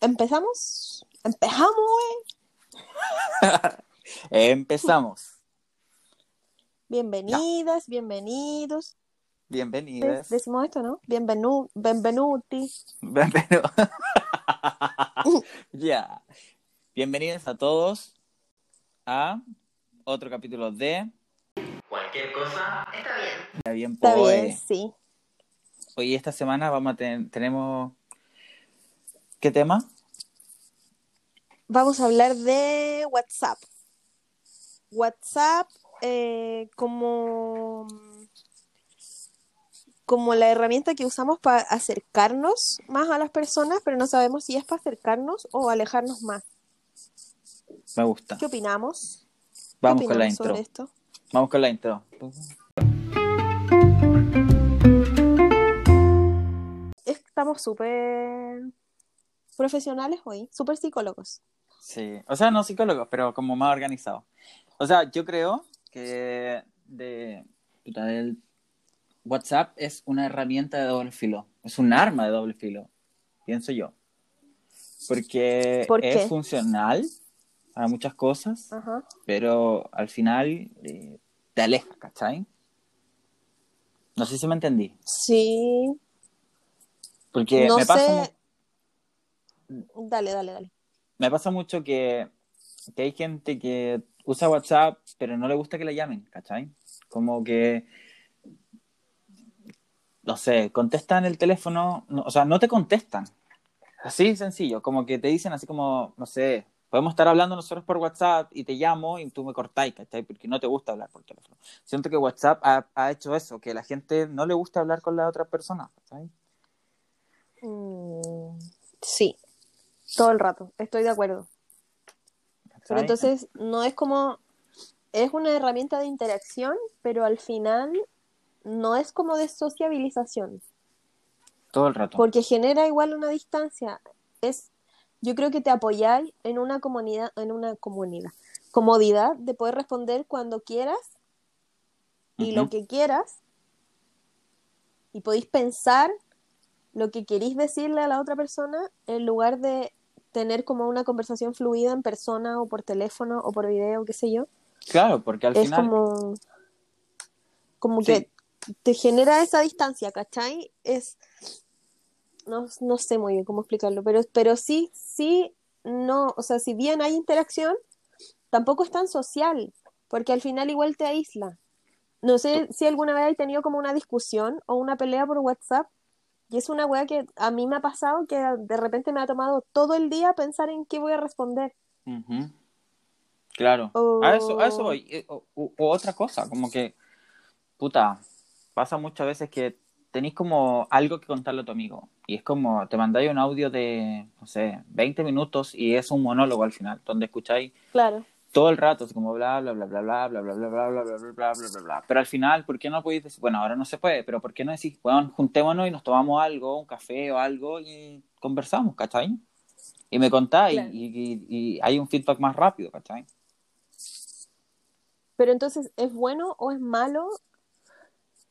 ¿Empezamos? ¿Empezamos, güey? Empezamos. Bienvenidas, bienvenidos. Bienvenidas. Decimos esto, ¿no? Bienvenu benvenuti. Bienvenido. ya. Bienvenidos a todos a otro capítulo de Cualquier cosa está bien. Está bien, Está bien, sí. Hoy esta semana vamos a tener, tenemos ¿qué tema? Vamos a hablar de WhatsApp. WhatsApp eh, como, como la herramienta que usamos para acercarnos más a las personas, pero no sabemos si es para acercarnos o alejarnos más. Me gusta. ¿Qué opinamos? ¿Qué Vamos con la intro. sobre esto? Vamos con la intro. Estamos súper profesionales hoy, súper psicólogos. Sí, o sea, no psicólogos, pero como más organizados. O sea, yo creo que de, del WhatsApp es una herramienta de doble filo, es un arma de doble filo, pienso yo. Porque ¿Por es funcional para muchas cosas, Ajá. pero al final eh, te aleja, ¿cachai? No sé si me entendí. Sí, Porque no me pasa sé. Dale, dale, dale. Me pasa mucho que, que hay gente que usa WhatsApp, pero no le gusta que le llamen, ¿cachai? Como que, no sé, contestan el teléfono, no- o sea, no te contestan. Así sencillo, como que te dicen así como, no sé, podemos estar hablando nosotros por WhatsApp y te llamo y tú me cortáis, ¿cachai? Porque no te gusta hablar por teléfono. Siento que WhatsApp ha, ha hecho eso, que a la gente no le gusta hablar con la otra persona, ¿cachai? Mm, sí, todo el rato, estoy de acuerdo. Pero entonces no es como, es una herramienta de interacción, pero al final no es como de sociabilización, Todo el rato. porque genera igual una distancia. Es, yo creo que te apoyáis en una comunidad, en una comunidad, comodidad de poder responder cuando quieras y lo que quieras y podéis pensar lo que queréis decirle a la otra persona en lugar de tener como una conversación fluida en persona o por teléfono o por video, qué sé yo. Claro, porque al es final... como como Sí. que te genera esa distancia, ¿cachai? Es no, no sé muy bien cómo explicarlo, pero, pero sí, sí, no, o sea, si bien hay interacción, tampoco es tan social, porque al final igual te aísla. No sé si alguna vez hay tenido como una discusión o una pelea por WhatsApp, y es una wea que a mí me ha pasado que de repente me ha tomado todo el día pensar en qué voy a responder. Claro, O- a eso, a eso voy. Eh, O, o- o otra cosa, como que, puta, pasa muchas veces que tenéis como algo que contarle a tu amigo. Y es como, te mandáis un audio de, no sé, 20 minutos y es un monólogo al final, donde escucháis Claro. Todo el rato, como bla, bla, bla, bla, bla, bla, bla, bla, bla, bla, bla, bla, bla, bla, bla, bla. Pero al final, ¿por qué no podéis decir, bueno, ahora no se puede, pero ¿por qué no decís, bueno, juntémonos y nos tomamos algo, un café o algo y conversamos, ¿cachai? Y me contáis y, hay un feedback más rápido, ¿cachai? Pero entonces, ¿es bueno o es malo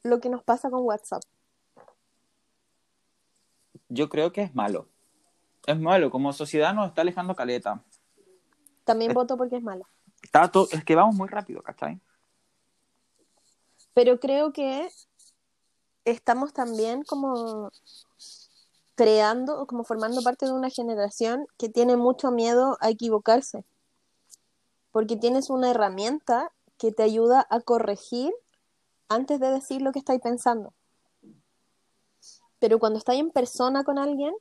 lo que nos pasa con WhatsApp? Yo creo que es malo. Es malo, como sociedad nos está alejando caleta. También Eh. voto porque es malo. Está to- es que vamos muy rápido, ¿cachai? Pero creo que estamos también como creando, como formando parte de una generación que tiene mucho miedo a equivocarse. Porque tienes una herramienta que te ayuda a corregir antes de decir lo que estáis pensando. Pero cuando estáis en persona con alguien,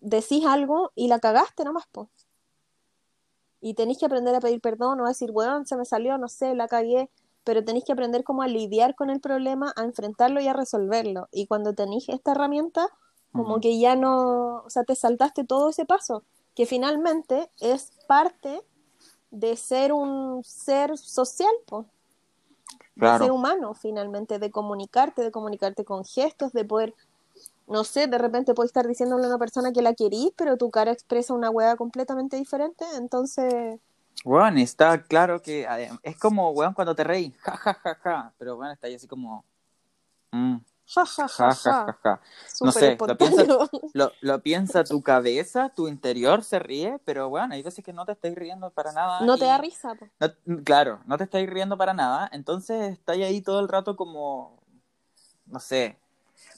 decís algo y la cagaste nomás, po. Y tenéis que aprender a pedir perdón o a decir, bueno, se me salió, no sé, la cagué, pero tenéis que aprender como a lidiar con el problema, a enfrentarlo y a resolverlo. Y cuando tenéis esta herramienta, como que ya no, o sea, te saltaste todo ese paso, que finalmente es parte de ser un ser social, de Claro. ser humano, finalmente, de comunicarte, de comunicarte con gestos, de poder, no sé, de repente puedes estar diciéndole a una persona que la querís, pero tu cara expresa una hueá completamente diferente, entonces, Weón, está claro que adem- es como, weón, cuando te reís, ja, ja, ja, ja, pero weón, está ahí así como, mm, Ja, ja, Ja. No sé, lo piensa, espontáneo. lo, lo piensa tu cabeza, tu interior se ríe, pero bueno, hay veces que no te estáis riendo para nada. No te da risa, no- claro, no te estáis riendo para nada, entonces estáis ahí todo el rato como, no sé,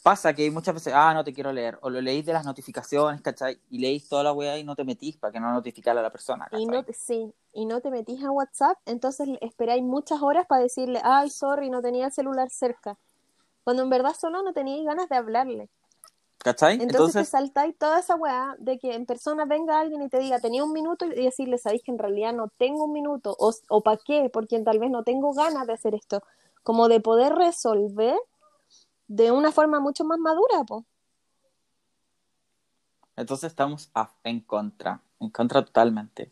pasa que muchas veces, ah, no te quiero leer, o lo leís de las notificaciones, ¿cachai? Y leís toda la weá y no te metís para que no notificara a la persona, Y ¿cachai? no te, sí, y no te metís a WhatsApp, entonces esperáis muchas horas para decirle, ay, sorry, no tenía el celular cerca. Cuando en verdad solo no teníais ganas de hablarle. ¿Cachai? Entonces, Entonces, te saltáis toda esa weá de que en persona venga alguien y te diga, tenía un minuto y decirle, sabéis que en realidad no tengo un minuto, o, o para qué, porque tal vez no tengo ganas de hacer esto. Como de poder resolver de una forma mucho más madura, po. entonces estamos a- en contra, en contra totalmente.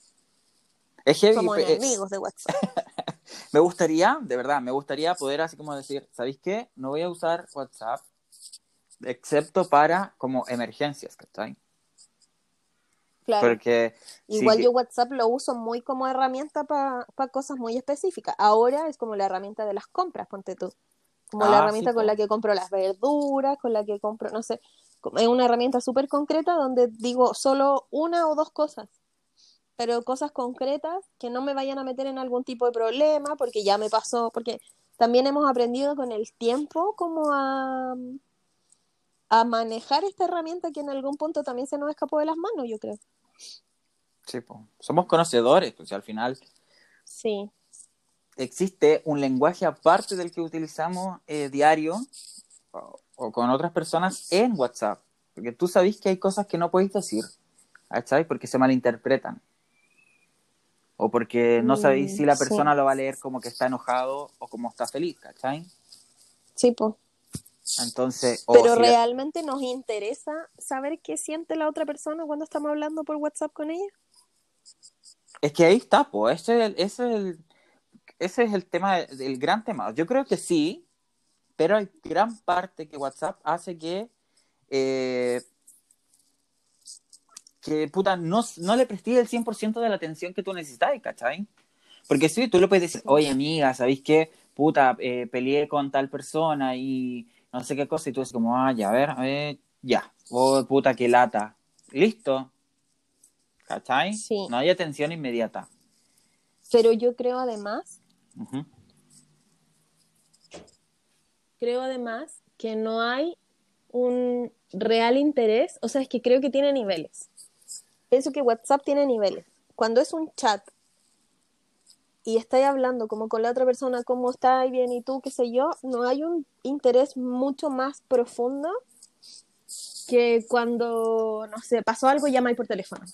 Es heavy, Como enemigos de WhatsApp. Me gustaría, de verdad, me gustaría poder así como decir, ¿sabéis qué? No voy a usar WhatsApp excepto para como emergencias, ¿cachai? Claro. Porque Igual yo WhatsApp lo uso muy como herramienta para cosas muy específicas. Ahora es como la herramienta de las compras, ponte tú. Como la Ah, herramienta sí, con la que compro las verduras, con la que compro, no sé. Es una herramienta súper concreta donde digo solo una o dos cosas. Pero cosas concretas que no me vayan a meter en algún tipo de problema, porque ya me pasó, porque también hemos aprendido con el tiempo como a, a manejar esta herramienta que en algún punto también se nos escapó de las manos, yo creo. sí, po, somos conocedores, pues al final Sí. Existe un lenguaje aparte del que utilizamos eh, diario o, o con otras personas en WhatsApp. Porque tú sabes que hay cosas que no podéis decir, ¿cachai? Porque se malinterpretan. O porque no Mm, sabéis si la sí. persona lo va a leer como que está enojado o como está feliz, ¿cachai? Sí, pues. Entonces, Pero si- realmente nos interesa saber qué siente la otra persona cuando estamos hablando por WhatsApp con ella. es que ahí está, pues, ese es el, ese es el, ese es el tema, el gran tema. Yo creo que sí, pero hay gran parte que WhatsApp hace que, eh, que puta, no, no le prestes el 100% de la atención que tú necesitas, ¿cachai? Porque sí, tú le puedes decir, oye amiga, ¿sabéis qué? Puta, eh, peleé con tal persona y no sé qué cosa, y tú dices como, ah, ya, a ver, a ver, ya, oh, puta, qué lata. Listo. ¿Cachai? Sí. No hay atención inmediata. Pero yo creo además, Creo además que no hay un real interés, o sea, es que creo que tiene niveles. Pienso que WhatsApp tiene niveles. Cuando es un chat y estáis hablando como con la otra persona, cómo está, bien, y tú, qué sé yo, no hay un interés mucho más profundo que cuando, no sé, pasó algo y llamáis por teléfono.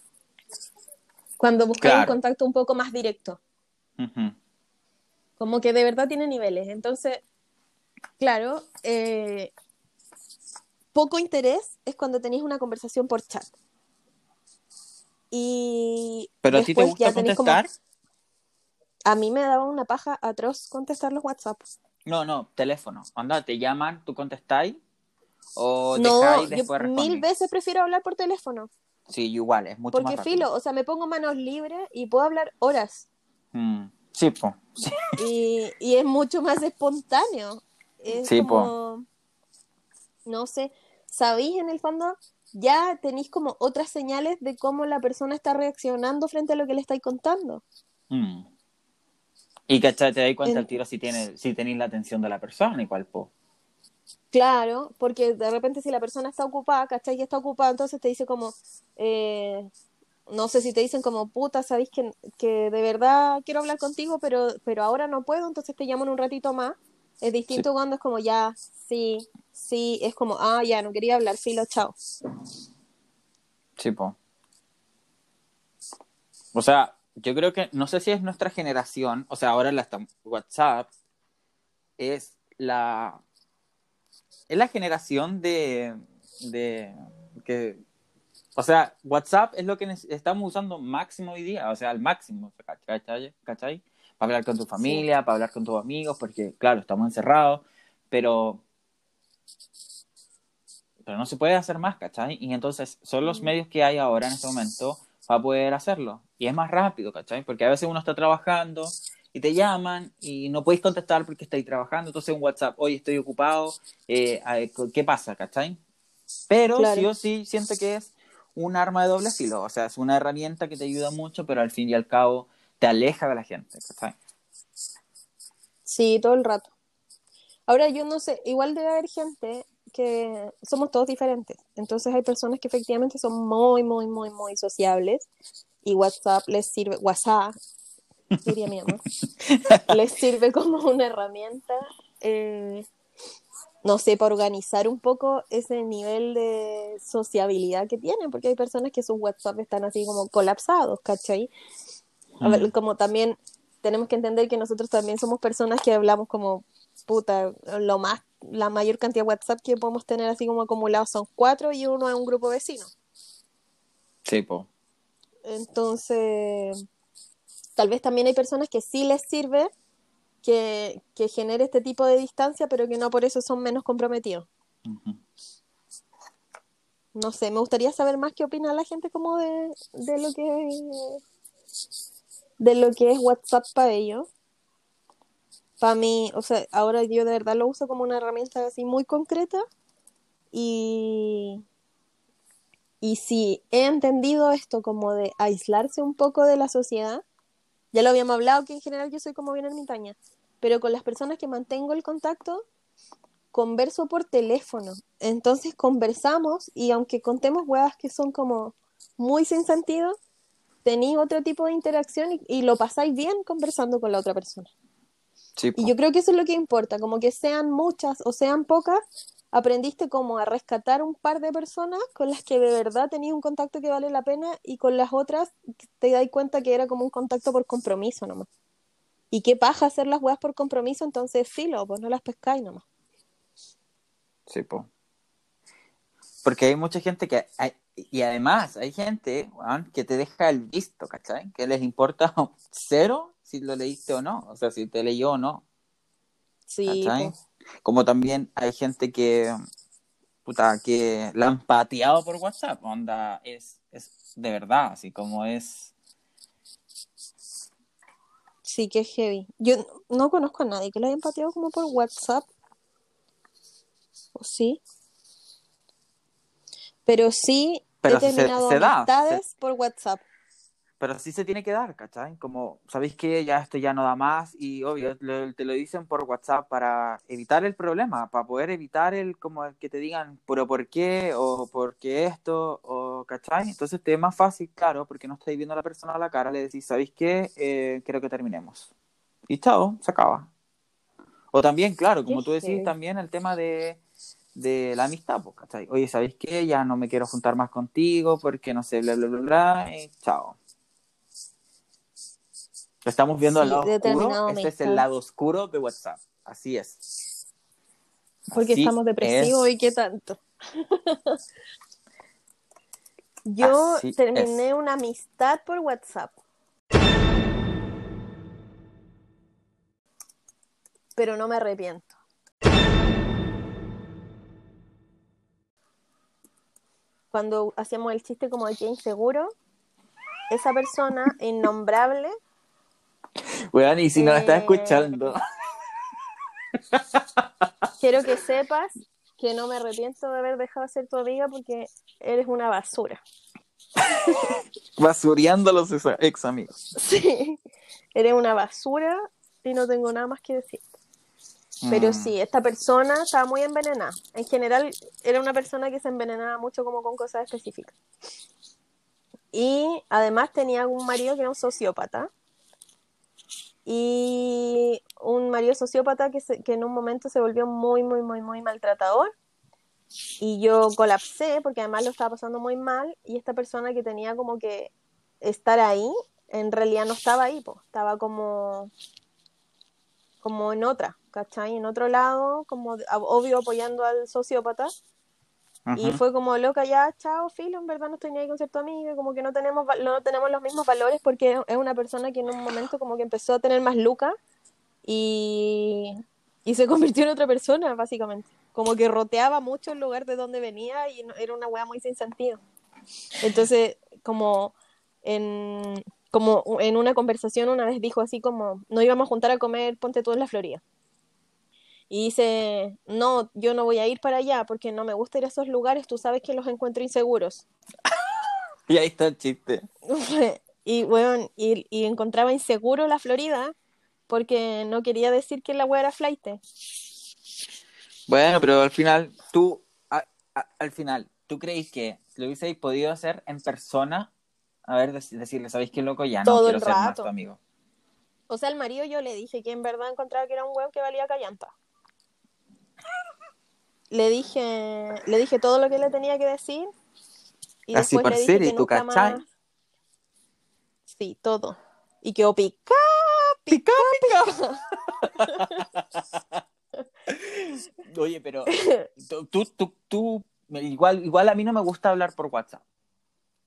Cuando buscáis un Claro. contacto un poco más directo. Ujú. Como que de verdad tiene niveles. Entonces, claro, eh, poco interés es cuando tenéis una conversación por chat. Y Pero a ti te después gusta como- contestar. A mí me daba una paja atroz contestar los WhatsApp. No, no, teléfono. Anda, te llaman, tú contestáis o No, dejáis y yo después mil veces prefiero hablar por teléfono. Sí, igual, es mucho Porque más filo, o sea, me pongo manos libres y puedo hablar horas. Mm, Sí, po. Sí. y, y es mucho más espontáneo. Es Sí, como, no sé, sabéis en el fondo, ya tenéis como otras señales de cómo la persona está reaccionando frente a lo que le estáis contando. Mm. Y cachai, te das cuenta En- al tiro si, tiene, si tenéis la atención de la persona, igual, po. Claro, porque de repente si la persona está ocupada, ¿cachai? Que está ocupada, entonces te dice como, eh, no sé si te dicen como, puta, sabéis que, que de verdad quiero hablar contigo, pero, pero ahora no puedo, entonces te llamo en un ratito más. Es distinto cuando es como, ya, sí, sí, es como, ah, ya, no quería hablar, filo, chao. Sí, po. O sea, yo creo que, no sé si es nuestra generación, o sea, ahora la WhatsApp es la es la generación de, de que o sea, WhatsApp es lo que estamos usando máximo hoy día, o sea, al máximo, ¿cachai? ¿cachai? Para hablar con tu familia, para hablar con tus amigos, porque claro, estamos encerrados, pero pero no se puede hacer más, ¿cachai? Y entonces son los Mm. medios que hay ahora en este momento para poder hacerlo. Y es más rápido, ¿cachai? Porque a veces uno está trabajando y te llaman y no podéis contestar porque estáis trabajando, entonces un WhatsApp, hoy estoy ocupado, eh, ¿qué pasa? ¿Cachai? Pero Claro. sí o sí siento que es un arma de doble filo, o sea, es una herramienta que te ayuda mucho, pero al fin y al cabo te aleja de la gente, ¿cachai? Sí, todo el rato. Ahora yo no sé, igual debe haber gente que somos todos diferentes. Entonces hay personas que efectivamente son muy, muy, muy, muy sociables y WhatsApp les sirve, WhatsApp, diría mi mamá, les sirve como una herramienta, eh, no sé, para organizar un poco ese nivel de sociabilidad que tienen, porque hay personas que sus WhatsApp están así como colapsados, ¿cachai? A ver, Mm. como también tenemos que entender que nosotros también somos personas que hablamos como puta, lo más, la mayor cantidad de WhatsApp que podemos tener así como acumulados son cuatro y uno es un grupo vecino. Sí, po. Entonces, tal vez también hay personas que sí les sirve que, que genere este tipo de distancia, pero que no por eso son menos comprometidos. No sé, me gustaría saber más qué opina la gente como de, de lo que de lo que es WhatsApp para ellos. Para mí, o sea, ahora yo de verdad lo uso como una herramienta así muy concreta y y si he entendido esto como de aislarse un poco de la sociedad, ya lo habíamos hablado que en general yo soy como bien ermitaña, pero con las personas que mantengo el contacto converso por teléfono. Entonces conversamos y aunque contemos huevas que son como muy sin sentido, tenéis otro tipo de interacción y, y lo pasáis bien conversando con la otra persona. Sí. Y yo creo que eso es lo que importa, como que sean muchas o sean pocas, aprendiste como a rescatar un par de personas con las que de verdad tenías un contacto que vale la pena y con las otras te das cuenta que era como un contacto por compromiso nomás. Y qué paja hacer las weas por compromiso, entonces filo, pues no las pescáis nomás. Sí, po. Porque hay mucha gente que... hay- y además hay gente que te deja el visto, ¿cachai? Que les importa cero si lo leíste o no. O sea, si te leyó o no. Sí, pues. Como también hay gente que... Puta, que la han pateado por WhatsApp. Onda, es, es de verdad, así como es... Sí, que es heavy. Yo no conozco a nadie que lo hayan pateado como por WhatsApp. ¿O sí? Pero sí Pero he se- terminado se da, amistades por WhatsApp. Pero sí se tiene que dar, ¿cachai? Como, ¿sabéis que ya esto ya no da más? Y obvio, lo- te lo dicen por WhatsApp para evitar el problema, para poder evitar el como el que te digan, pero ¿por qué? O ¿por qué esto? O, ¿cachai? Entonces te es más fácil, claro, porque no estáis viendo a la persona a la cara, le decís, ¿sabéis qué? Eh, quiero que terminemos. Y chao, se acaba. O también, claro, como tú decís, también el tema de, de la amistad, pues, ¿cachai? Oye, ¿sabéis qué? Ya no me quiero juntar más contigo porque no sé, bla, bla, bla, bla, y chao. Lo estamos viendo al Sí, lado oscuro. Este es el lado oscuro de WhatsApp. Así es. Porque Así estamos depresivos es. y qué tanto. Yo Así terminé es. una amistad por WhatsApp. Pero no me arrepiento. Cuando hacíamos el chiste como de que inseguro, esa persona innombrable Weón, y si no la estás Eh. escuchando. Quiero que sepas que no me arrepiento de haber dejado de ser tu amiga porque eres una basura. Basureando a los ex- amigos. Sí, eres una basura y no tengo nada más que decir. Pero Mm. sí, esta persona estaba muy envenenada. En general, era una persona que se envenenaba mucho como con cosas específicas. Y además tenía un marido que era un sociópata. Y un marido sociópata que, se- que en un momento se volvió muy, muy, muy, muy maltratador. Y yo colapsé porque además lo estaba pasando muy mal. Y esta persona que tenía como que estar ahí, en realidad no estaba ahí, estaba como, como en otra, ¿cachai? En otro lado, como obvio apoyando al sociópata. Y Ujú. fue como, loca, ya, chao, filo, en verdad no estoy ni ahí con ser tu amiga, como que no tenemos, no tenemos los mismos valores porque es una persona que en un momento como que empezó a tener más lucas y, y se convirtió en otra persona, básicamente. Como que roteaba mucho el lugar de donde venía y no- era una wea muy sin sentido. Entonces, como en, como en una conversación una vez dijo así como, no íbamos a juntar a comer, ponte tú en la Florida. Y dice, no, yo no voy a ir para allá porque no me gusta ir a esos lugares, tú sabes que los encuentro inseguros. Y ahí está el chiste. y bueno, y, y encontraba inseguro la Florida porque no quería decir que la wea era flight. Bueno, pero al final, tú, a- a- al final, ¿tú crees que lo hubieseis podido hacer en persona? A ver, dec- decirle, ¿sabéis qué loco? Ya no Todo quiero el ser más tu amigo. O sea, al marido yo le dije que en verdad encontraba que era un weón que valía callampa. Le dije, le dije todo lo que le tenía que decir. Y Así después por le dije ser, ¿y que tú cachai? más. Sí, todo. Y que pica, ¡Pica, Oye, pero tú, tú, tú, igual, igual a mí no me gusta hablar por WhatsApp.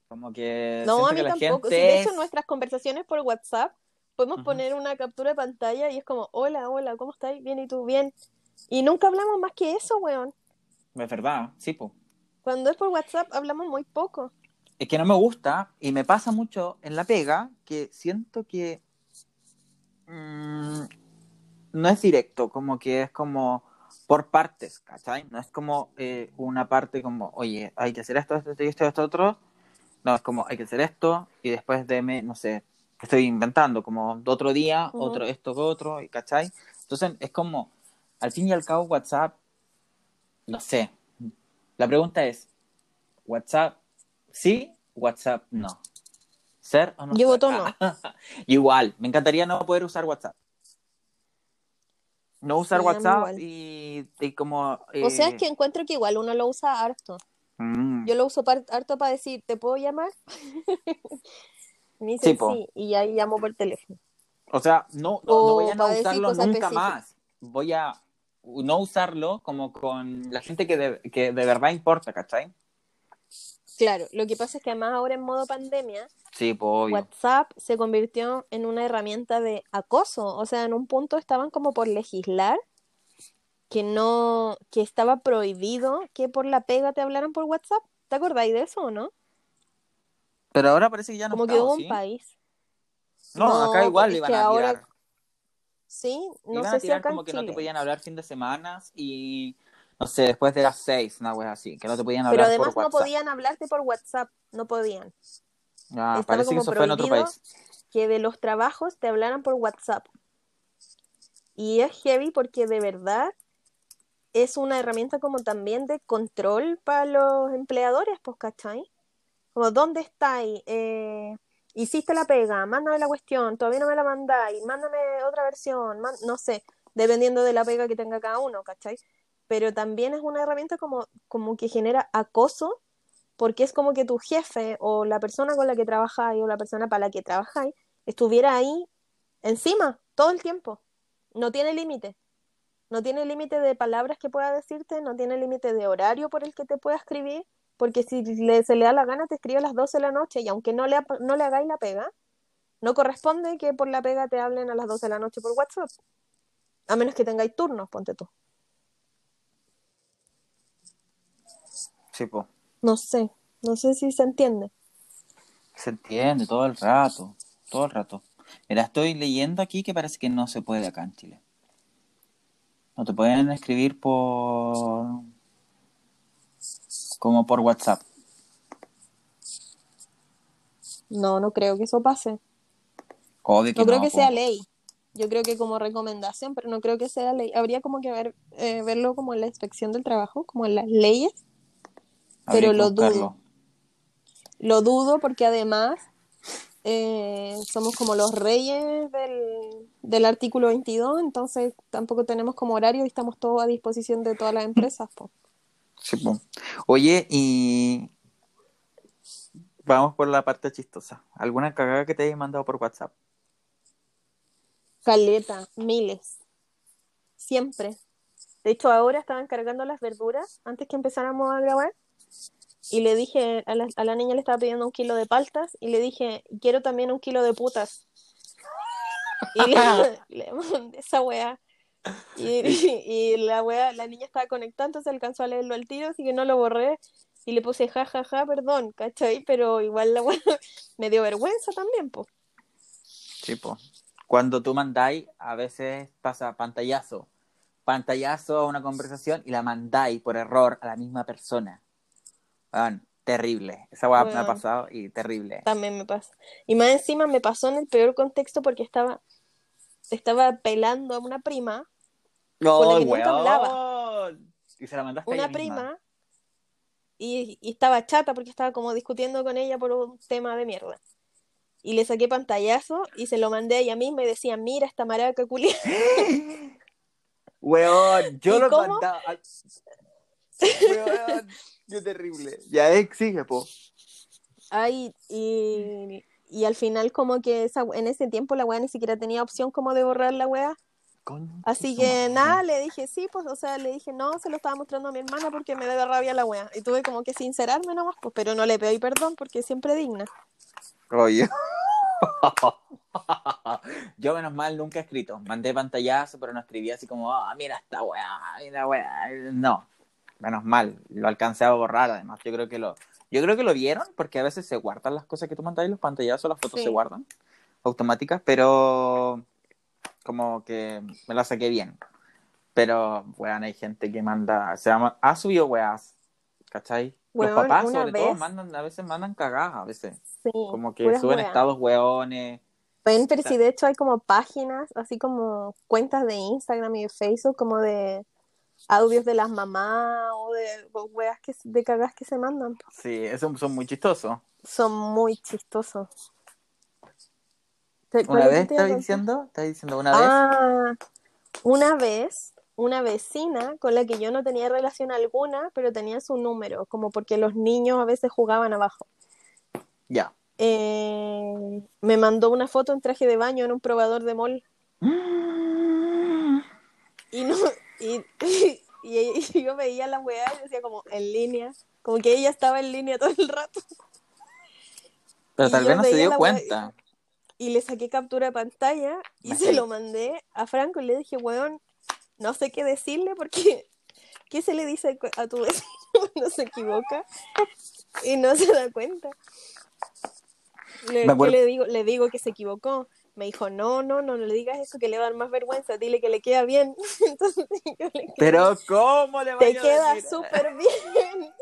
Como que No, a mí tampoco. Sí, de hecho, es- nuestras conversaciones por WhatsApp podemos poner una captura de pantalla y es como, hola, hola, ¿cómo estáis? Bien, ¿y tú? Bien. Y nunca hablamos más que eso, weón. Es verdad, sí, po. Cuando es por WhatsApp hablamos muy poco. Es que no me gusta y me pasa mucho en la pega que siento que mm, no es directo, como que es como por partes, ¿cachai? No es como eh, una parte como, oye, hay que hacer esto, esto, esto, esto, esto, otro. No, es como, hay que hacer esto y después deme, no sé, estoy inventando, como otro día, Ujú. otro esto, otro, ¿cachai? Entonces es como, al fin y al cabo, WhatsApp, no sé. La pregunta es, ¿WhatsApp sí? ¿WhatsApp no? ¿Ser o no? Yo voto no. Igual, me encantaría no poder usar WhatsApp. No usar Sí, WhatsApp y, y como... O sea, eh, es que encuentro que igual uno lo usa harto. mm, Yo lo uso par- harto para decir, ¿te puedo llamar? Me dice Sí, y ahí llamo por teléfono. O sea, no, no, voy a no usarlo nunca específicas. más. Voy a no usarlo como con la gente que de, que de verdad importa, ¿cachai? Claro, lo que pasa es que además ahora en modo pandemia, Sí, pues. WhatsApp se convirtió en una herramienta de acoso. O sea, en un punto estaban como por legislar que no, que estaba prohibido que por la pega te hablaran por WhatsApp. ¿Te acordáis de eso o no? Pero ahora parece que ya no Como que está, ¿o hubo un país. No, No, acá igual iban que a ahora- tirar. Sí, no iban sé a si tirar acá como que no te podían hablar fin de semana y no sé, después de las seis, una wea así, que no te podían Pero hablar además por no podían hablarte por WhatsApp, no podían. Ah, estaba parece que como eso fue en otro prohibido. país. que de los trabajos te hablaran por WhatsApp. Y es heavy porque de verdad es una herramienta como también de control para los empleadores, pues, ¿cachai? Como, ¿dónde estáis? Eh, hiciste la pega, mándame la cuestión, todavía no me la mandáis, mándame otra versión, no sé, dependiendo de la pega que tenga cada uno, ¿cachai? Pero también es una herramienta como, como que genera acoso, porque es como que tu jefe o la persona con la que trabajáis o la persona para la que trabajáis estuviera ahí encima todo el tiempo. No tiene límite. No tiene límite de palabras que pueda decirte, no tiene límite de horario por el que te pueda escribir, porque si le- se le da la gana te escribe a las 12 de la noche y aunque no le, no le hagáis la pega, no corresponde que por la pega te hablen a las 12 de la noche por WhatsApp. A menos que tengáis turnos, ponte tú. Sí, pues. No sé, no sé si se entiende. Se entiende todo el rato, todo el rato. Mira, estoy leyendo aquí que parece que no se puede acá en Chile. No te pueden escribir por... como por WhatsApp. No, no creo que eso pase. Que No creo que sea ley. Yo creo que como recomendación, pero no creo que sea ley. Habría como que ver, eh, verlo como en la inspección del trabajo, como en las leyes. Habría pero lo buscarlo. dudo. Lo dudo porque además eh, somos como los reyes del, del artículo 22, entonces tampoco tenemos como horario y estamos todos a disposición de todas las empresas. po. Oye, y vamos por la parte chistosa. ¿Alguna cagada que te haya mandado por WhatsApp? Caleta, miles. Siempre. De hecho, ahora estaban cargando las verduras antes que empezáramos a grabar. Y le dije, a la, a la niña le estaba pidiendo un kilo de paltas y le dije, quiero también un kilo de putas. Y le mandé esa weá. Y, y la weá, la niña estaba conectando, se alcanzó a leerlo al tiro, así que no lo borré. Y le puse ja, ja, ja, perdón, ¿cachai? Pero igual la weá me dio vergüenza también, pues. Sí, po. Cuando tú mandáis, a veces pasa pantallazo. Pantallazo a una conversación y la mandáis por error a la misma persona. Weón, terrible. Esa weá me ha pasado y terrible. También me pasa. Y más encima me pasó en el peor contexto porque estaba, estaba pelando a una prima, No, la que nunca weón. hablaba. Y se la mandaste a una ella misma. prima, y, y estaba chata porque estaba como discutiendo con ella por un tema de mierda. Y le saqué pantallazo y se lo mandé a ella misma y decía, mira esta maraca culia. Weón, yo ¿Y lo cómo? mandaba. Weón, qué terrible. Ya exige, po. Ay, y, y al final como que esa, en ese tiempo la weá ni siquiera tenía opción como de borrar la weá. Así que nada, le dije sí, pues, o sea, le dije no, se lo estaba mostrando a mi hermana porque me da rabia la wea. Y tuve como que sincerarme nomás, pues, pero no le pedí perdón porque es siempre digna. Oye. Yo menos mal nunca he escrito. Mandé pantallazo, pero no escribí así como, ah, mira esta weá, mira weá. No, menos mal. Lo alcancé a borrar además. Yo creo que lo, yo creo que lo vieron porque a veces se guardan las cosas que tú mandas y los pantallazos, las fotos Sí. se guardan automáticas, pero como que me la saqué bien. Pero, weón, hay gente que manda, se llama, ha subido weas, ¿cachai? Los Weón, papás una sobre todo vez- mandan, a veces mandan cagadas, a veces. Sí, Como que suben weas. estados weones. Ven, pero si de hecho hay como páginas, así como cuentas de Instagram y de Facebook, como de audios de las mamás o de o weas que, de cagas que se mandan. Sí, esos son muy chistosos. Son muy chistosos. ¿Te- cuál Una vez contar? diciendo, diciendo una vez. Ah, una vez, una vecina con la que yo no tenía relación alguna, pero tenía su número, como porque los niños a veces jugaban abajo. Ya. Eh, me mandó una foto en traje de baño en un probador de mall y no y, y- y yo veía la weá y decía como en línea, como que ella estaba en línea todo el rato Pero tal vez no se dio cuenta. Y le saqué captura de pantalla y se lo mandé a Franco y le dije, weón, no sé qué decirle porque ¿qué se le dice a tu vecino? No se equivoca y no se da cuenta. Le, Me ¿qué acuerdo- le digo? Le digo que se equivocó. Me dijo, no, no, no, no le digas eso que le va a dar más vergüenza, dile que le queda bien. Entonces yo le Pero ¿cómo le te vaya a queda decir? súper bien.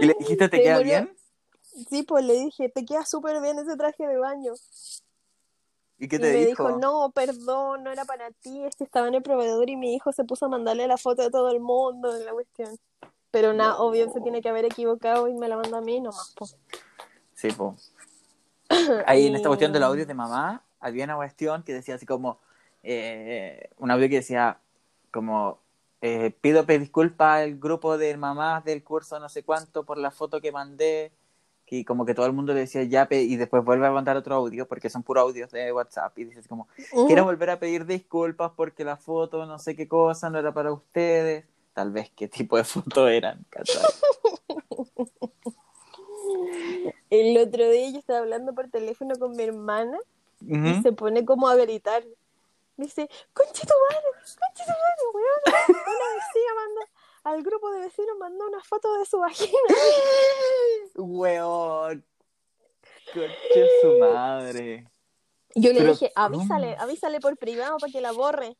¿Y le dijiste te queda murió. bien? Sí, pues le dije, te queda súper bien ese traje de baño. ¿Y qué Y te me dijo? dijo, no, perdón, no era para ti, es que estaba en el proveedor y mi hijo se puso a mandarle la foto de todo el mundo de la cuestión. Pero nada, No. obvio se tiene que haber equivocado y me la manda a mí nomás. po. Sí, po. Ahí en esta Y- cuestión de los audios de mamá, había una cuestión que decía así como, eh, un audio que decía como, eh, pido disculpas al grupo de mamás del curso no sé cuánto por la foto que mandé, y como que todo el mundo le decía ya, y después vuelve a mandar otro audio, porque son puros audios de WhatsApp, y dice así como, Ujú. quiero volver a pedir disculpas porque la foto no sé qué cosa no era para ustedes, tal vez qué tipo de foto eran. El otro día yo estaba hablando por teléfono con mi hermana y Ujú. se pone como a gritar. Dice, conche tu madre, conche tu madre, weón. Una vecina mandó, al grupo de vecinos mandó una foto de su vagina. Weón. Conche su madre. Yo le Pero, dije, avísale, avísale por privado para que la borre.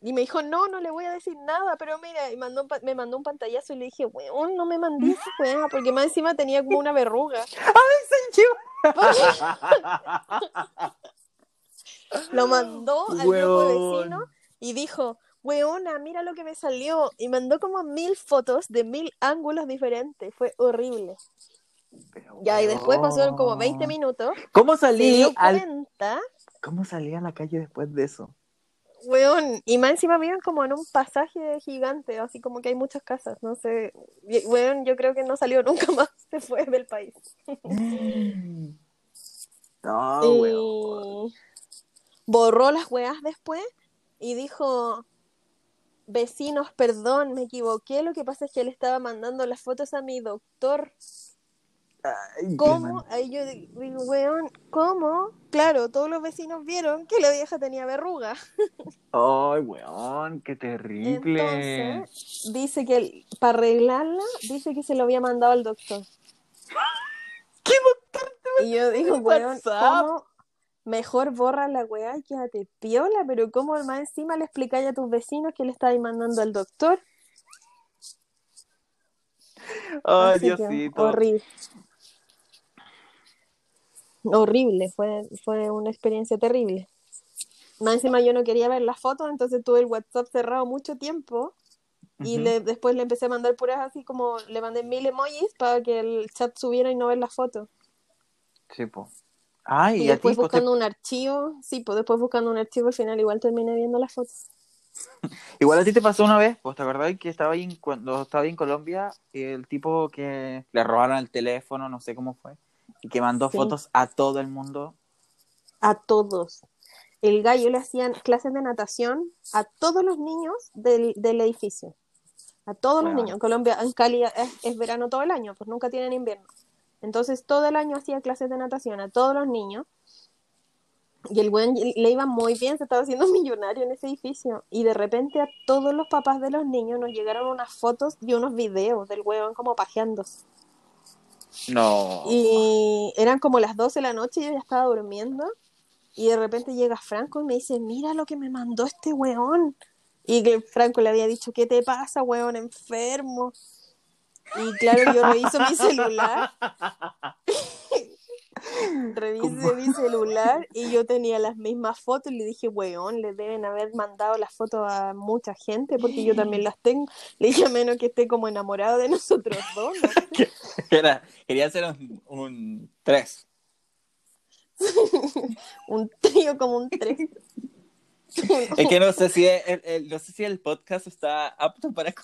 Y me dijo, no, no le voy a decir nada, pero mira, y mandó me mandó un pantallazo y le dije, weón, no me mandé weá, porque más encima tenía como una verruga. Lo mandó al grupo Weón. vecinos y dijo, weona, mira lo que me salió. Y mandó como mil fotos de mil ángulos diferentes. Fue horrible. Ya, y después pasaron como 20 minutos. ¿Cómo salí dio al... cuenta, ¿Cómo salí a la calle después de eso? weón, y más encima viven como en un pasaje gigante, así como que hay muchas casas, no sé. Weón, yo creo que no salió nunca más, se fue del país. No, Y weón. borró las weas después y dijo, vecinos, perdón, me equivoqué, lo que pasa es que le estaba mandando las fotos a mi doctor. Ay, ¿Cómo? Ahí yo di- digo, weón, ¿cómo? Claro, todos los vecinos vieron que la vieja tenía verruga. Ay, weón, qué terrible. Entonces, dice que para arreglarla, dice que se lo había mandado al doctor. ¿Qué doctor te Y yo digo, weón. ¿cómo? Mejor borra la weá y quédate piola, pero ¿cómo más encima le explicáis a tus vecinos que le estáis mandando al doctor? Ay, Diosito. horrible. Horrible, fue, fue una experiencia terrible. Más encima yo no quería ver las fotos, entonces tuve el WhatsApp cerrado mucho tiempo y le, después le empecé a mandar puras así como le mandé mil emojis para que el chat subiera y no ver las fotos. Sí, po. Ay, Y y a ti, después pues, te- buscando un archivo, sí, pues después buscando un archivo al final igual terminé viendo las fotos. igual a ti te pasó una vez, pues te acordás que estaba ahí en- cuando estaba ahí en Colombia, el tipo que le robaron el teléfono, no sé cómo fue, y que mandó Sí. fotos a todo el mundo. A todos. El gallo le hacían clases de natación a todos los niños del, del edificio. A todos los niños. En Colombia, en Cali es, es verano todo el año, pues nunca tienen invierno. Entonces todo el año hacía clases de natación a todos los niños. Y el buen le iba muy bien, se estaba haciendo millonario en ese edificio. Y de repente a todos los papás de los niños nos llegaron unas fotos y unos videos del huevón como pajeándose. No. Y eran como las 12 de la noche y yo ya estaba durmiendo. Y de repente llega Franco y me dice, mira lo que me mandó este weón. Y que Franco le había dicho, ¿qué te pasa, weón, enfermo? Y claro, yo reviso mi celular. ¿Cómo? mi celular y yo tenía las mismas fotos y le dije, weón, le deben haber mandado las fotos a mucha gente porque yo también las tengo. Le dije, a menos que esté como enamorado de nosotros dos, ¿no? Era, quería hacer un, un 3. un trío como un tres. Es que no sé si el, el- no sé si el podcast está apto para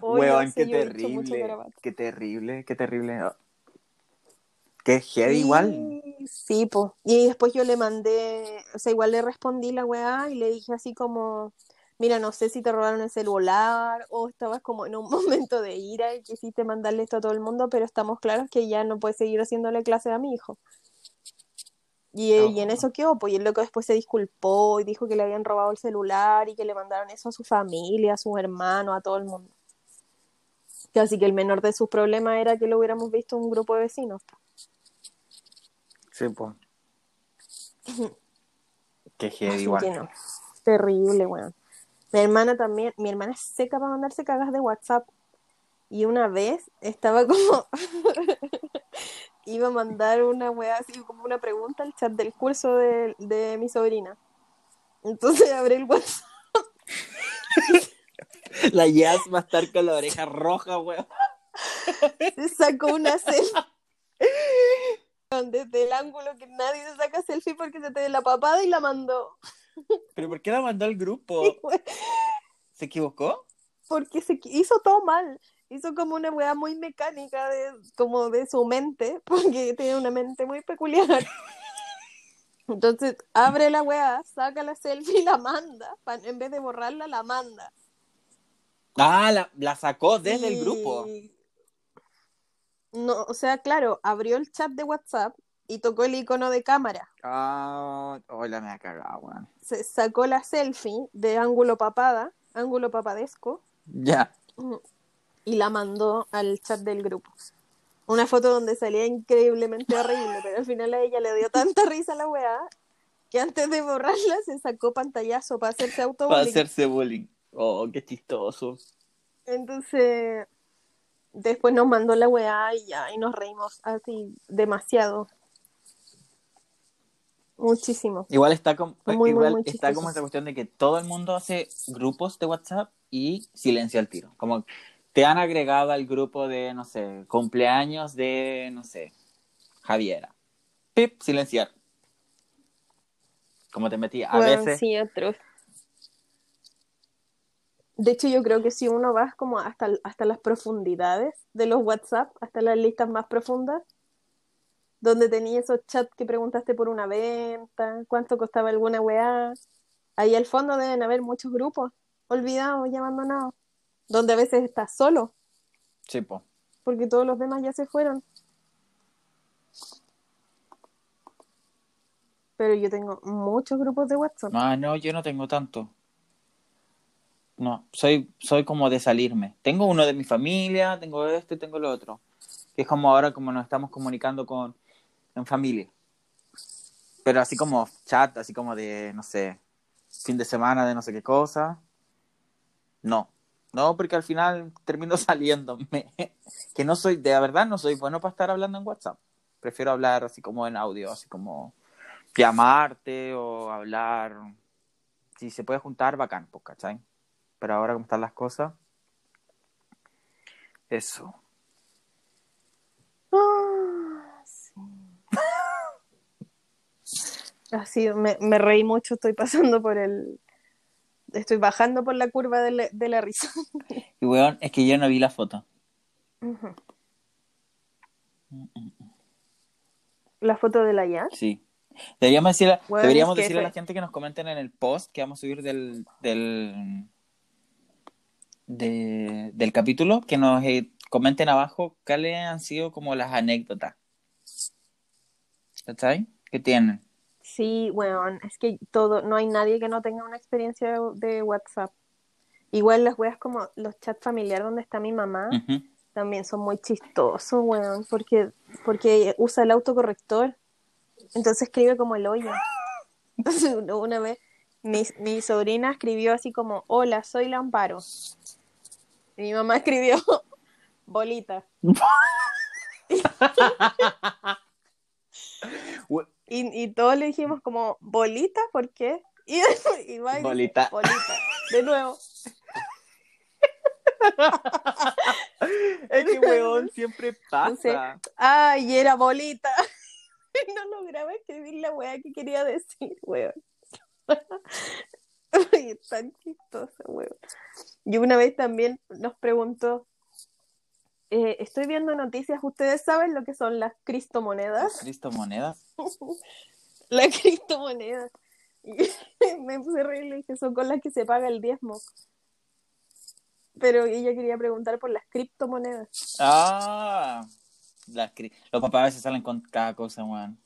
Weón, qué terrible. Qué terrible, qué terrible. Qué heavy igual. Sí, pues. Y después yo le mandé, o sea, igual le respondí la weá y le dije así como, mira, no sé si te robaron el celular o estabas como en un momento de ira y quisiste mandarle esto a todo el mundo, pero estamos claros que ya no puedes seguir haciéndole clase a mi hijo. Y, eh, y en eso quedó, pues y el loco después se disculpó y dijo que le habían robado el celular y que le mandaron eso a su familia, a sus hermanos, a todo el mundo. Así que el menor de sus problemas era que lo hubiéramos visto un grupo de vecinos. Sí, pues. Qué heavy igual. que no. Terrible, weón. Mi hermana también, mi hermana es seca para mandarse cagas de WhatsApp. Y una vez estaba como. iba a mandar una weá así como una pregunta al chat del curso de, de mi sobrina. Entonces abrí el WhatsApp. La Jazz va a estar con la oreja roja, weón. se sacó una selfie. Desde el ángulo que nadie se saca selfie porque se te dé la papada y la mandó. ¿Pero por qué la mandó al grupo? ¿Se equivocó? porque se hizo todo mal. Hizo como una weá muy mecánica de, como de su mente, porque tiene una mente muy peculiar. Entonces abre la weá, saca la selfie y la manda. en vez de borrarla, la manda. Ah, la, la sacó desde el grupo. No, o sea, claro, abrió el chat de WhatsApp y tocó el icono de cámara. Ah, hola, me ha cagado, weón. Se sacó la selfie de ángulo papada, ángulo papadesco, Ya. y la mandó al chat del grupo. Una foto donde salía increíblemente horrible, pero al final a ella le dio tanta risa la weá que antes de borrarla se sacó pantallazo para hacerse Para autobullying. hacerse bullying. Oh, qué chistoso. Entonces, después nos mandó la weá y ya, y nos reímos así demasiado. Muchísimo. Igual está Muy, igual muy está como esa cuestión de que todo el mundo hace grupos de WhatsApp y silencia al tiro. Como te han agregado al grupo de, no sé, cumpleaños de, no sé, Javiera. Pip, silenciar. Como te metí a Weón, veces. sí, atroz. De hecho, yo creo que si uno va como hasta, hasta las profundidades de los WhatsApp, hasta las listas más profundas, donde tenía esos chats que preguntaste por una venta, cuánto costaba alguna weá, ahí al fondo deben haber muchos grupos olvidados y abandonados, donde a veces estás solo, Sí, po. porque todos los demás ya se fueron. Pero yo tengo muchos grupos de WhatsApp. Ah, no, yo no tengo tanto. No, soy, soy como de salirme. Tengo uno de mi familia, tengo este, tengo lo otro. Que es como ahora como nos estamos comunicando con en familia. Pero así como chat, así como de, no sé, fin de semana de no sé qué cosa. No. No, porque al final termino saliéndome. que no soy, de verdad no soy bueno para estar hablando en WhatsApp. Prefiero hablar así como en audio, así como llamarte o hablar. Si se puede juntar, bacán, pues, ¿cachai? Pero ahora como están las cosas. Eso. Ah, sí. Así, me, me reí mucho, estoy pasando por el... Estoy bajando por la curva de la, de la risa. Y weón, es que yo no vi la foto. La foto de la ya. Sí. Deberíamos decirle, Weón, deberíamos decirle a la gente que nos comenten en el post que vamos a subir del, del, de- del capítulo, que nos eh, comenten abajo cuáles han sido como las anécdotas. ¿Cachai? Que tienen. Sí, weón, es que todo, no hay nadie que no tenga una experiencia de, de WhatsApp. Igual las weas como los chats familiares donde está mi mamá también son muy chistosos, weón, porque, porque usa el autocorrector. Entonces escribe como el hoyo. Entonces una vez mi, mi sobrina escribió así como, hola, soy Lamparo. Y mi mamá escribió, bolita. Y, y todos le dijimos como, ¿bolita? ¿Por qué? Y, y va y dice, Bolita. bolita. De nuevo. Es que weón siempre Entonces, pasa. Ay, era bolita. No lograba escribir la weá que quería decir, weón. Es tan chistosa, weón. Y una vez también nos preguntó, eh, estoy viendo noticias, ¿ustedes saben lo que son las cristomonedas? Cristo monedas. La criptomoneda. Y me puse a reír y le dije, son con las que se paga el diezmo. Pero ella quería preguntar por las criptomonedas. Ah, las cri- los papás a veces salen con cada cosa, weón.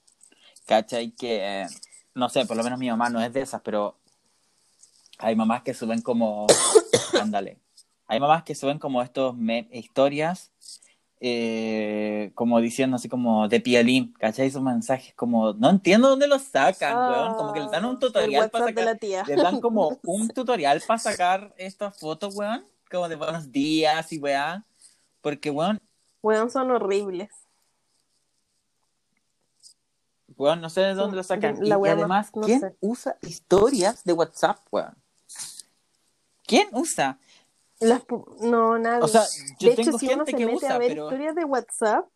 ¿Cachai? Que, eh, no sé, por lo menos mi mamá no es de esas, pero hay mamás que suben como, ándale, hay mamás que suben como estos me- historias, eh, como diciendo así como de pielín, ¿cachai? Esos mensajes como, no entiendo dónde los sacan, weón, como que les dan un Ah, tutorial para de sacar, la tía. les dan como un tutorial para sacar estas fotos, weón, como de buenos días y weón, porque, weón, Weón, son horribles. Weón, no sé de dónde lo sacan. la y, además, no ¿quién sé. usa historias de WhatsApp, weón? ¿Quién usa? Las no, nadie. O sea, yo de tengo hecho, si uno gente se que mete usa, a ver pero historias de WhatsApp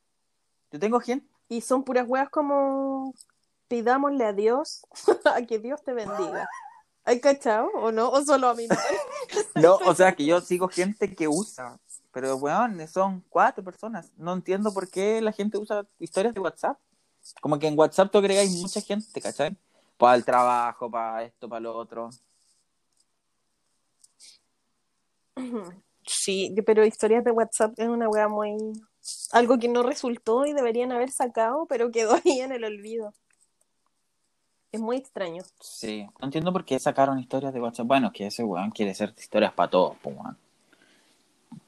yo tengo gente. y son puras weas como pidámosle a Dios a que Dios te bendiga. ¿Hay cachado o no? ¿O solo a mí? parece? No, o sea, que yo sigo gente que usa, pero weón, son cuatro personas. No entiendo por qué la gente usa historias de WhatsApp. Como que en WhatsApp tú agregáis mucha gente, ¿cachai? Para el trabajo, para esto, para lo otro. Sí, pero historias de WhatsApp es una wea muy... Algo que no resultó y deberían haber sacado, pero quedó ahí en el olvido. Es muy extraño. Sí, no entiendo por qué sacaron historias de WhatsApp. Bueno, que ese weón quiere hacer historias para todos, pues, weón.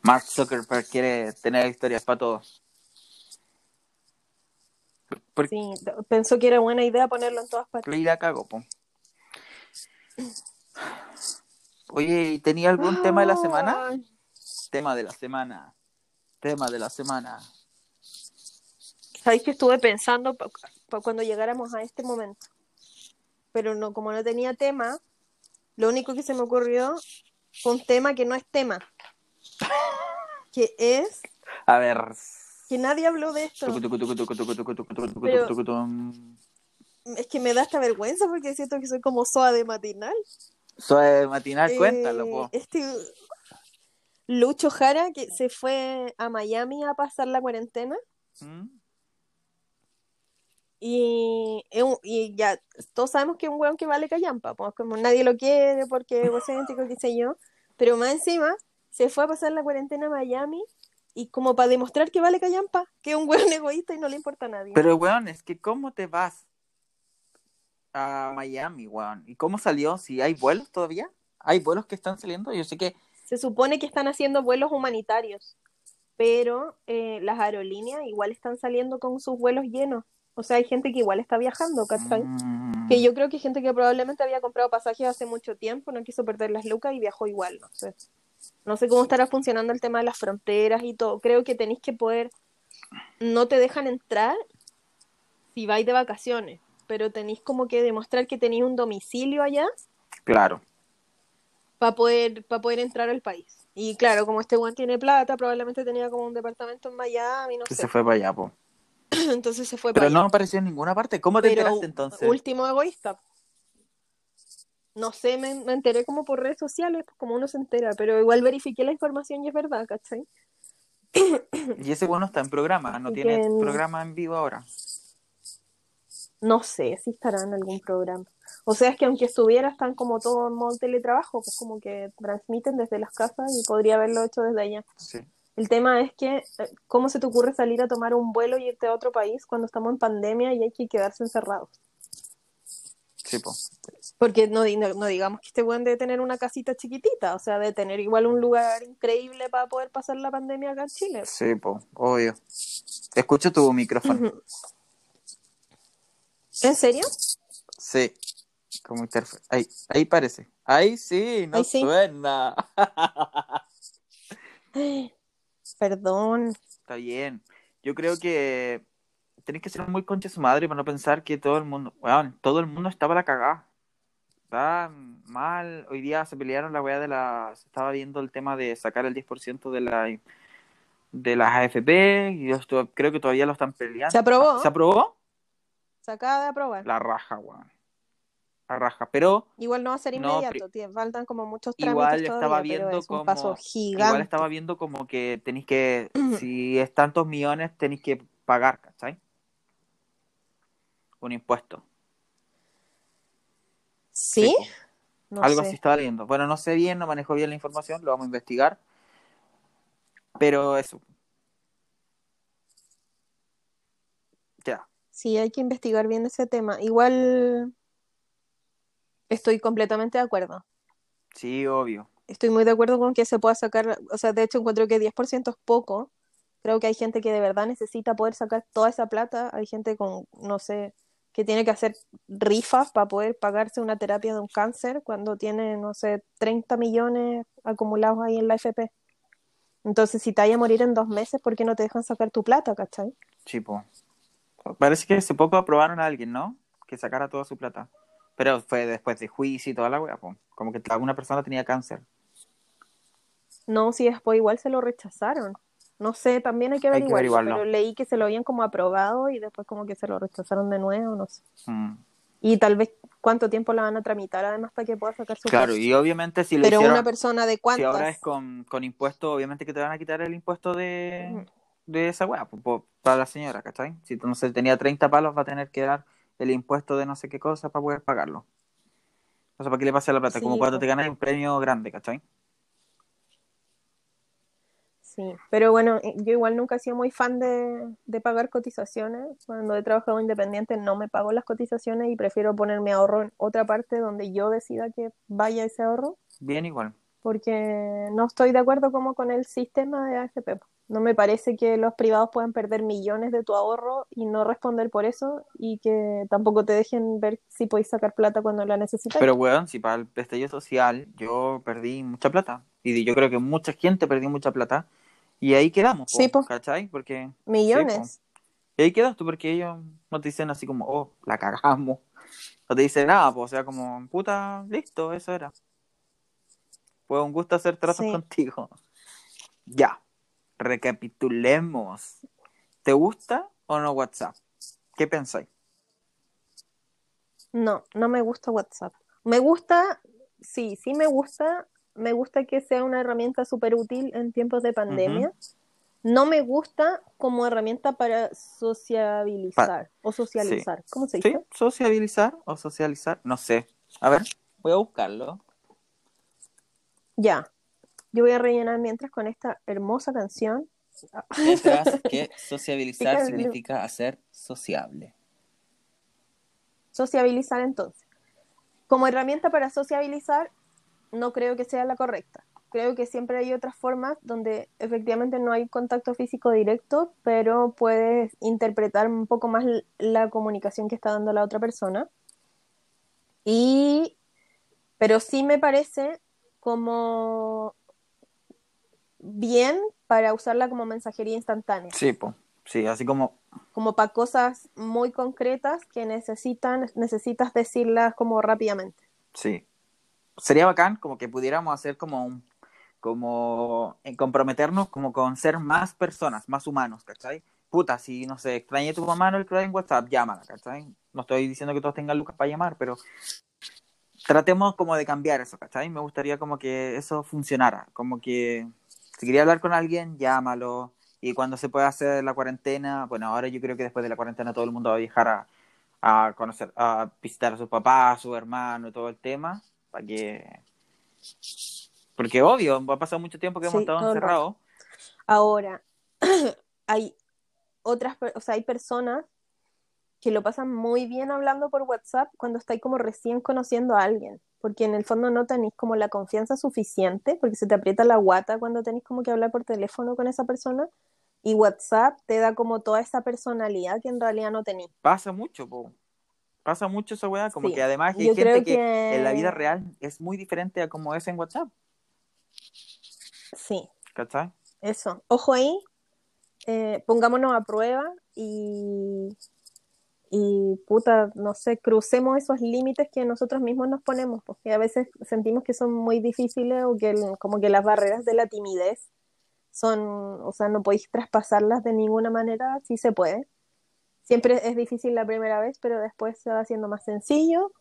Mark Zuckerberg quiere tener historias para todos. Por Sí, pensó que era buena idea ponerlo en todas partes. qué la cago, po? Oye, tenía algún tema de la semana? Tema de la semana. Tema de la semana. Sabéis que estuve pensando pa cuando llegáramos a este momento. Pero no, como no tenía tema, lo único que se me ocurrió fue un tema que no es tema. que es. A ver. Que nadie habló de esto. Es que me da esta vergüenza porque siento que soy como soa de matinal. Suave matinal, Eh, cuéntalo, po. Este Lucho Jara que se fue a Miami a pasar la cuarentena ¿Mm? y, y ya todos sabemos que es un weón que vale callampa, pues como nadie lo quiere porque es egocéntrico, qué sé yo, pero más encima se fue a pasar la cuarentena a Miami y como para demostrar que vale callampa, que es un weón egoísta y no le importa a nadie. Pero, weón, es que ¿cómo te vas a Miami, weón? ¿Y cómo salió? ¿Si hay vuelos todavía? hay vuelos que están saliendo. Yo sé que Se supone que están haciendo vuelos humanitarios, pero eh, las aerolíneas igual están saliendo con sus vuelos llenos. O sea, hay gente que igual está viajando, ¿cachai? mm, Que yo creo que hay gente que probablemente había comprado pasajes hace mucho tiempo, no quiso perder las lucas y viajó igual, no sé. No sé cómo estará funcionando el tema de las fronteras y todo. Creo que tenéis que poder, no te dejan entrar si vais de vacaciones, pero tenéis como que demostrar que tenéis un domicilio allá claro. para poder, para poder entrar al país. Y claro, como este buen tiene plata, probablemente tenía como un departamento en Miami, no Que sé. se fue para allá, po. Entonces se fue Pero para no allá. apareció en ninguna parte. ¿Cómo te Pero enteraste entonces? último egoísta. No sé, me, me enteré como por redes sociales, pues, como uno se entera, pero igual verifiqué la información y es verdad, ¿cachai? Y ese bueno está en programa, no tiene que- programa en vivo ahora. No sé si estará en algún programa. O sea, es que aunque estuviera, están como todo en modo teletrabajo, pues como que transmiten desde las casas y podría haberlo hecho desde allá. Sí. El tema es que, eh, ¿cómo se te ocurre salir a tomar un vuelo y irte a otro país cuando estamos en pandemia y hay que quedarse encerrados? Sí, po. Porque no, di- no, no digamos que este buen de tener una casita chiquitita, o sea, de tener igual un lugar increíble para poder pasar la pandemia acá en Chile. Sí, po. Obvio. Escucho tu micrófono. ¿En serio? Sí. Como interfe- Ahí, ahí parece. Ahí sí, no Ahí sí. suena. Perdón. Está bien. Yo creo que tenés que ser muy concha de su madre para no pensar que todo el mundo, weón, todo el mundo estaba la cagada. Está mal. Hoy día se pelearon la weá de la. Se estaba viendo el tema de sacar el 10% de la de las AFP. Y yo creo que todavía lo están peleando. ¿Se aprobó? ¿Se aprobó? Se acaba de aprobar. La raja, weón. La raja. Pero Igual no va a ser No, inmediato, tie- faltan como muchos igual trámites estaba todavía, pero viendo un como- paso igual gigante. estaba viendo como que tenéis que. Si es tantos millones, tenéis que pagar, ¿cachai? Un impuesto. ¿Sí? No Algo sé. así estaba leyendo. Bueno, no sé bien, no manejo bien la información, lo vamos a investigar. Pero eso. Ya. Sí, hay que investigar bien ese tema. Igual estoy completamente de acuerdo. Sí, obvio. Estoy muy de acuerdo con que se pueda sacar, o sea, de hecho encuentro que 10% es poco. Creo que hay gente que de verdad necesita poder sacar toda esa plata. Hay gente con, no sé, que tiene que hacer rifas para poder pagarse una terapia de un cáncer cuando tiene, no sé, 30 millones acumulados ahí en la FP. Entonces, si te vaya a morir en dos meses, ¿por qué no te dejan sacar tu plata, cachai? Chipo. Parece que hace poco aprobaron a alguien, ¿no? Que sacara toda su plata. Pero fue después de juicio y toda la wea, po. Como que alguna persona tenía cáncer. No, si después igual se lo rechazaron. No sé, también hay que Hay que averiguarlo, averiguarlo. pero leí que se lo habían como aprobado y después como que se lo rechazaron de nuevo, no sé. Mm. Y tal vez cuánto tiempo la van a tramitar además para que pueda sacar su Claro, y obviamente si lo Pero hicieron, una persona de si cuántas. ahora es con, con impuesto, obviamente que te van a quitar el impuesto de, Ujú. De esa weá, para la señora, ¿cachai? Si sé, tenía 30 palos, va a tener que dar el impuesto de no sé qué cosa para poder pagarlo. O sea, ¿para qué le pase la plata? Sí, Como cuando te ganas un premio grande, ¿cachai? Sí, pero bueno, eh, yo igual nunca he sido muy fan de, de pagar cotizaciones. Cuando he trabajado independiente no me pago las cotizaciones y prefiero poner mi ahorro en otra parte donde yo decida que vaya ese ahorro. Bien igual. porque no estoy de acuerdo como con el sistema de AFP. No me parece que los privados puedan perder millones de tu ahorro y no responder por eso y que tampoco te dejen ver si podéis sacar plata cuando la necesitas. Pero, weón, si para el estallido social yo perdí mucha plata. Y yo creo que mucha gente perdió mucha plata. Y ahí quedamos, po, Sí, po. ¿cachai? Porque... millones. Y ahí quedas tú, porque ellos no te dicen así como, oh, la cagamos. No te dicen nada, pues, o sea, como, puta, listo, eso era. Fue un gusto hacer tratos Sí. contigo. Ya, recapitulemos. ¿Te gusta o no WhatsApp? ¿Qué pensáis? No, no me gusta WhatsApp. Me gusta, sí, sí me gusta. Me gusta que sea una herramienta súper útil en tiempos de pandemia. No me gusta como herramienta para sociabilizar o socializar. ¿Cómo se ¿Sí? dice? ¿Sociabilizar o socializar? No sé. A ver, voy a buscarlo. Ya. Yo voy a rellenar mientras con esta hermosa canción. Mientras que sociabilizar significa hacer sociable. Sociabilizar entonces. Como herramienta para sociabilizar, no creo que sea la correcta. Creo que siempre hay otras formas donde efectivamente no hay contacto físico directo, pero puedes interpretar un poco más la comunicación que está dando la otra persona. Y, pero sí me parece como bien para usarla como mensajería instantánea, Sí, po. Sí, así como como para cosas muy concretas que necesitan, necesitas decirlas como rápidamente. Sí. Sería bacán como que pudiéramos hacer como un, como en comprometernos como con ser más personas, más humanos, ¿cachai? Puta, si no sé, extrañé a tu mamá no el en WhatsApp, llámala, ¿cachai? No estoy diciendo que todos tengan lucas para llamar, pero tratemos como de cambiar eso, ¿cachai? Me gustaría como que eso funcionara, como que si quería hablar con alguien, llámalo. Y cuando se pueda hacer la cuarentena, bueno, ahora yo creo que después de la cuarentena todo el mundo va a viajar a, a conocer, a visitar a sus papás, a su hermano todo el tema, para que... Porque obvio, ha pasado mucho tiempo que hemos Sí, estado encerrados. Ahora, hay otras, o sea, hay personas que lo pasan muy bien hablando por WhatsApp cuando estáis como recién conociendo a alguien, porque en el fondo no tenéis como la confianza suficiente, porque se te aprieta la guata cuando tenéis como que hablar por teléfono con esa persona, y WhatsApp te da como toda esa personalidad que en realidad no tenéis. Pasa mucho, po. Pasa mucho esa weá, como Sí, que además hay yo gente que- en la vida real es muy diferente a como es en WhatsApp, Sí, ¿cachai? eso. Ojo ahí, eh, pongámonos a prueba y, y puta, no sé, crucemos esos límites que nosotros mismos nos ponemos, porque a veces sentimos que son muy difíciles o que como que las barreras de la timidez son, o sea, no podéis traspasarlas de ninguna manera, sí se puede. Siempre es difícil la primera vez, pero después se va haciendo más sencillo.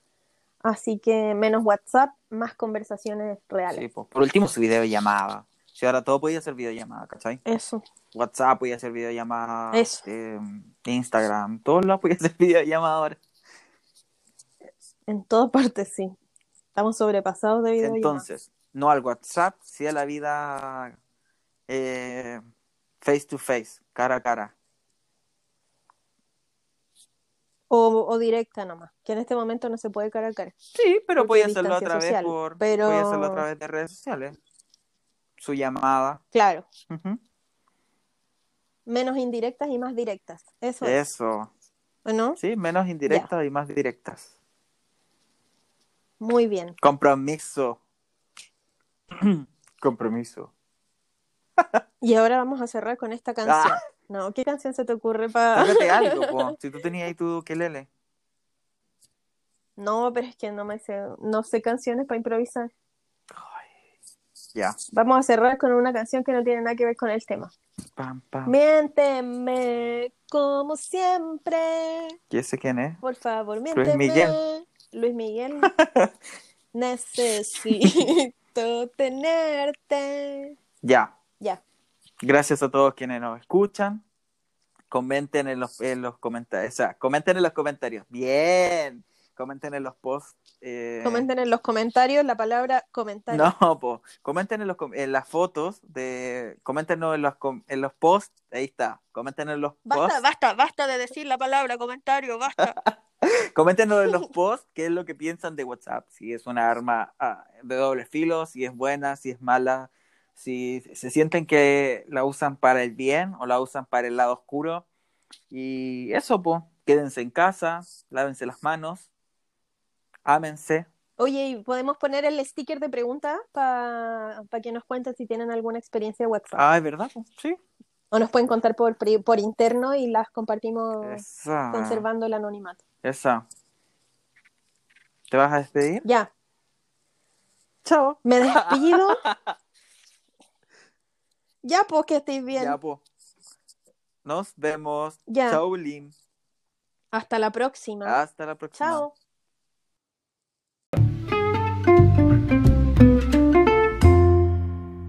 Así que menos WhatsApp, más conversaciones reales. Po. Por último, su videollamada. Si ahora todo podía ser videollamada, ¿cachai? Eso. WhatsApp podía ser videollamada, Eso. eh, Instagram, todos lados podía ser videollamada ahora. En todas partes, sí. Estamos sobrepasados de videollamadas. Entonces, no al WhatsApp, sí a la vida eh, face to face, cara a cara. O, o directa nomás, que en este momento no se puede cara a cara. Sí, pero podía hacerlo vez social, por, pero- podía hacerlo a través de redes sociales. Su llamada. Claro, menos indirectas y más directas. Eso es, Eso. ¿no? Sí, menos indirectas y más directas. Muy bien. Compromiso. Compromiso. Y ahora vamos a cerrar con esta canción. Ah. No, ¿qué canción se te ocurre para...? Tócate algo, po. Si tú tenías ahí tu ukelele. No, pero es que no me sé, no sé canciones para improvisar. Ya. Vamos a cerrar con una canción que no tiene nada que ver con el tema. Pam, pam. Miénteme como siempre. ¿Y ese quién es? Por favor, Luis miénteme. Miguel. Luis Miguel. Necesito tenerte. Ya. Ya. Gracias a todos quienes nos escuchan. Comenten en los, en los comentarios. O sea, comenten en los comentarios. Bien. Comenten en los posts. eh, Comenten en los comentarios la palabra comentario. No, po. Comenten en, los, com- en las fotos de. Coméntenos en los, com- en los posts. Ahí está. Comenten en los Basta, posts. basta, basta de decir la palabra comentario, basta. Coméntenos en los posts qué es lo que piensan de WhatsApp. Si es una arma ah, de doble filo, si es buena, si es mala, si se sienten que la usan para el bien o la usan para el lado oscuro. Y eso, pues, quédense en casa, lávense las manos, ámense. Oye, ¿y podemos poner el sticker de pregunta para que nos cuenten si tienen alguna experiencia de WhatsApp? Ah, es verdad, sí. O nos pueden contar por, por interno y las compartimos Esa. conservando el anonimato. Esa. ¿Te vas a despedir? Ya, Chao. me despido. ya, pues que estéis bien. Ya, pues. Nos vemos. Ya. Chao, Lin. Hasta la próxima. Hasta la próxima. Chao.